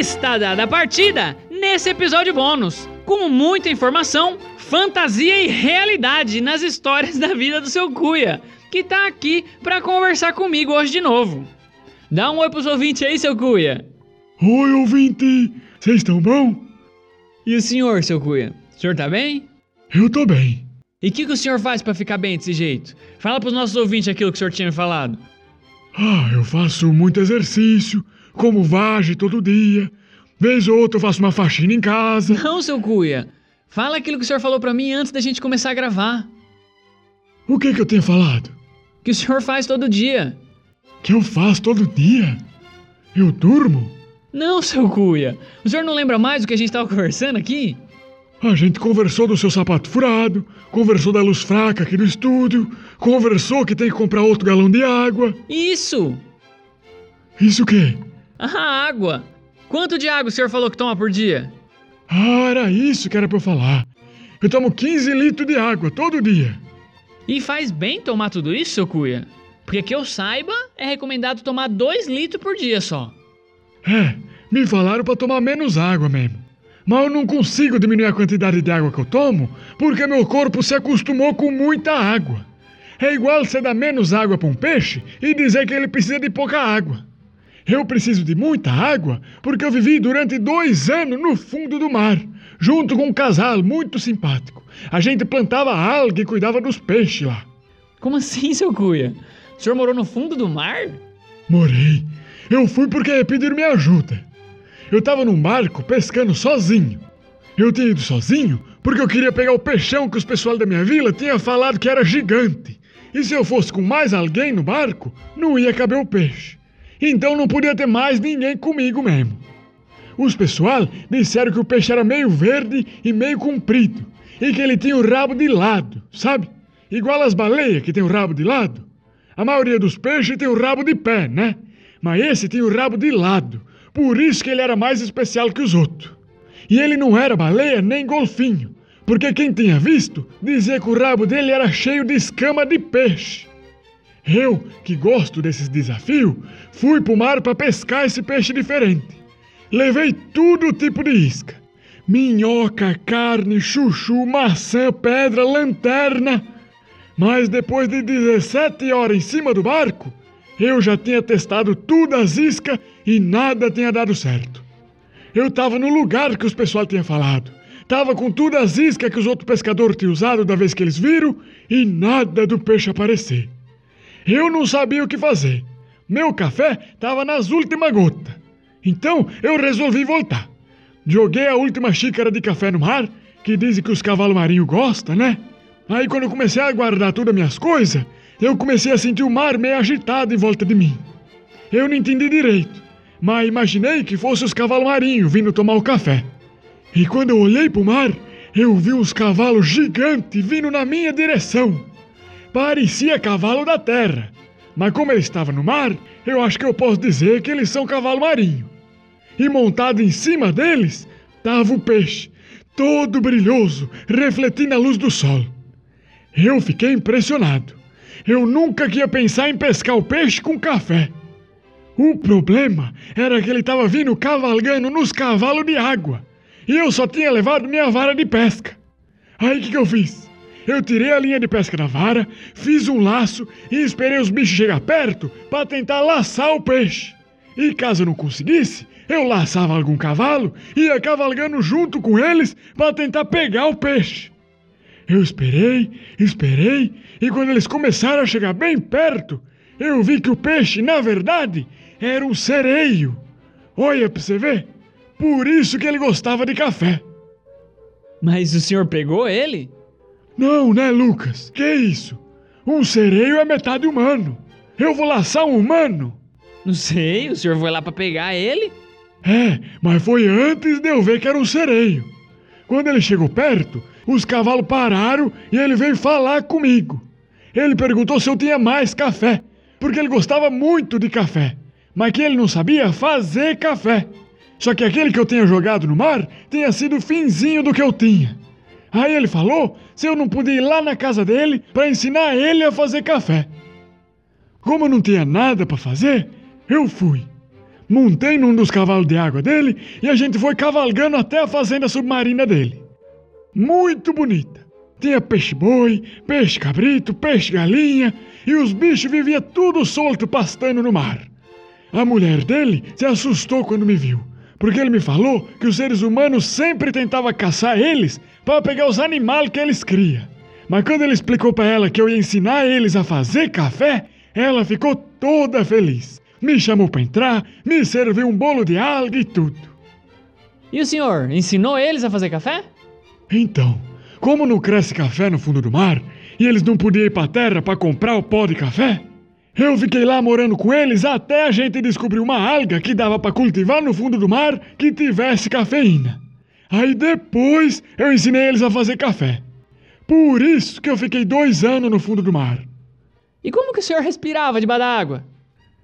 Está dada a partida nesse episódio bônus, com muita informação, fantasia e realidade nas histórias da vida do seu Cuia, que tá aqui para conversar comigo hoje de novo. Dá um oi pros ouvintes aí, seu Cuia. Oi, ouvinte! Vocês estão bom? E o senhor, seu Cuia? O senhor tá bem? Eu tô bem. E o que, que o senhor faz para ficar bem desse jeito? Fala pros nossos ouvintes aquilo que o senhor tinha me falado. Ah, eu faço muito exercício, como vagem todo dia. Vez ou outra eu faço uma faxina em casa. Não, seu Cuia. Fala aquilo que o senhor falou para mim antes da gente começar a gravar. O que que eu tenho falado? Que o senhor faz todo dia. Que eu faço todo dia? Eu durmo? Não, seu Cuia. O senhor não lembra mais do que a gente tava conversando aqui? A gente conversou do seu sapato furado, conversou da luz fraca aqui do estúdio, conversou que tem que comprar outro galão de água. Isso! Isso o quê? Ah, água! Quanto de água o senhor falou que toma por dia? Ah, era isso que era pra eu falar. Eu tomo 15 litros de água todo dia. E faz bem tomar tudo isso, seu Cuia? Porque que eu saiba, é recomendado tomar 2 litros por dia só. É, me falaram pra tomar menos água mesmo. Mas eu não consigo diminuir a quantidade de água que eu tomo porque meu corpo se acostumou com muita água. É igual você dar menos água para um peixe e dizer que ele precisa de pouca água. Eu preciso de muita água porque eu vivi durante dois anos no fundo do mar, junto com um casal muito simpático. A gente plantava alga e cuidava dos peixes lá. Como assim, seu Cuia? O senhor morou no fundo do mar? Morei. Eu fui porque pediram minha ajuda. Eu tava num barco pescando sozinho. Eu tinha ido sozinho porque eu queria pegar o peixão que os pessoal da minha vila tinha falado que era gigante. E se eu fosse com mais alguém no barco, não ia caber o peixe. Então não podia ter mais ninguém comigo mesmo. Os pessoal disseram que o peixe era meio verde e meio comprido, e que ele tinha o rabo de lado, sabe? Igual as baleias que tem o rabo de lado. A maioria dos peixes tem o rabo de pé, né? Mas esse tinha o rabo de lado, por isso que ele era mais especial que os outros. E ele não era baleia nem golfinho, porque quem tinha visto dizia que o rabo dele era cheio de escama de peixe. Eu, que gosto desses desafios, fui pro mar para pescar esse peixe diferente. Levei todo tipo de isca: minhoca, carne, chuchu, maçã, pedra, lanterna. Mas depois de 17 horas em cima do barco, eu já tinha testado tudo as iscas e nada tinha dado certo. Eu tava no lugar que os pessoal tinha falado. Tava com tudo as iscas que os outros pescadores tinham usado da vez que eles viram e nada do peixe aparecer. Eu não sabia o que fazer. Meu café tava nas últimas gotas. Então eu resolvi voltar. Joguei a última xícara de café no mar, que dizem que os cavalos marinhos gostam, né? Aí quando eu comecei a guardar todas as minhas coisas, eu comecei a sentir o mar meio agitado em volta de mim. Eu não entendi direito, mas imaginei que fosse os cavalos marinhos vindo tomar o café. E quando eu olhei para o mar, eu vi uns cavalos gigantes vindo na minha direção. Parecia cavalo da terra, mas como ele estava no mar, eu acho que eu posso dizer que eles são cavalo marinho. E montado em cima deles, estava o peixe, todo brilhoso, refletindo a luz do sol. Eu fiquei impressionado. Eu nunca ia pensar em pescar o peixe com café. O problema era que ele estava vindo cavalgando nos cavalos de água. E eu só tinha levado minha vara de pesca. Aí o que, que eu fiz? Eu tirei a linha de pesca da vara, fiz um laço e esperei os bichos chegar perto para tentar laçar o peixe. E caso eu não conseguisse, eu laçava algum cavalo e ia cavalgando junto com eles para tentar pegar o peixe. Eu esperei, esperei, e quando eles começaram a chegar bem perto, eu vi que o peixe, na verdade, era um sereio. Olha pra você ver. Por isso que ele gostava de café. Mas o senhor pegou ele? Não, né, Lucas? Que isso? Um sereio é metade humano. Eu vou laçar um humano? Não sei, o senhor foi lá para pegar ele? É, mas foi antes de eu ver que era um sereio. Quando ele chegou perto, os cavalos pararam e ele veio falar comigo. Ele perguntou se eu tinha mais café, porque ele gostava muito de café, mas que ele não sabia fazer café. Só que aquele que eu tinha jogado no mar tinha sido o finzinho do que eu tinha. Aí ele falou se eu não podia ir lá na casa dele para ensinar ele a fazer café. Como eu não tinha nada para fazer, eu fui. Montei num dos cavalos de água dele e a gente foi cavalgando até a fazenda submarina dele. Muito bonita. Tinha peixe-boi, peixe-cabrito, peixe-galinha e os bichos viviam tudo solto pastando no mar. A mulher dele se assustou quando me viu, porque ele me falou que os seres humanos sempre tentavam caçar eles para pegar os animais que eles criam. Mas quando ele explicou para ela que eu ia ensinar eles a fazer café, ela ficou toda feliz. Me chamou para entrar, me serviu um bolo de alga e tudo. E o senhor ensinou eles a fazer café? Então, como não cresce café no fundo do mar e eles não podiam ir para a terra para comprar o pó de café, eu fiquei lá morando com eles até a gente descobrir uma alga que dava para cultivar no fundo do mar que tivesse cafeína. Aí depois eu ensinei eles a fazer café. Por isso que eu fiquei dois anos no fundo do mar. E como que o senhor respirava debaixo da água?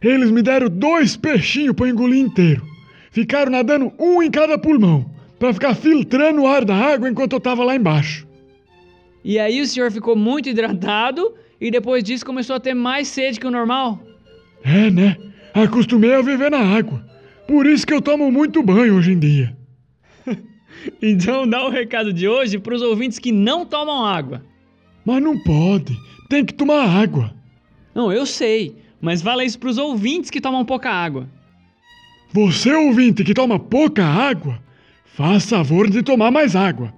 Eles me deram dois peixinhos para engolir inteiro. Ficaram nadando um em cada pulmão, para ficar filtrando o ar da água enquanto eu tava lá embaixo. E aí o senhor ficou muito hidratado e depois disso começou a ter mais sede que o normal? É, né? Acostumei a viver na água. Por isso que eu tomo muito banho hoje em dia. Então dá o recado de hoje para os ouvintes que não tomam água. Mas não pode. Tem que tomar água. Não, eu sei, mas fala isso para os ouvintes que tomam pouca água. Você, ouvinte que toma pouca água, faz favor de tomar mais água.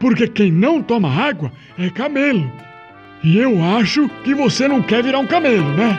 Porque quem não toma água é camelo. E eu acho que você não quer virar um camelo, né?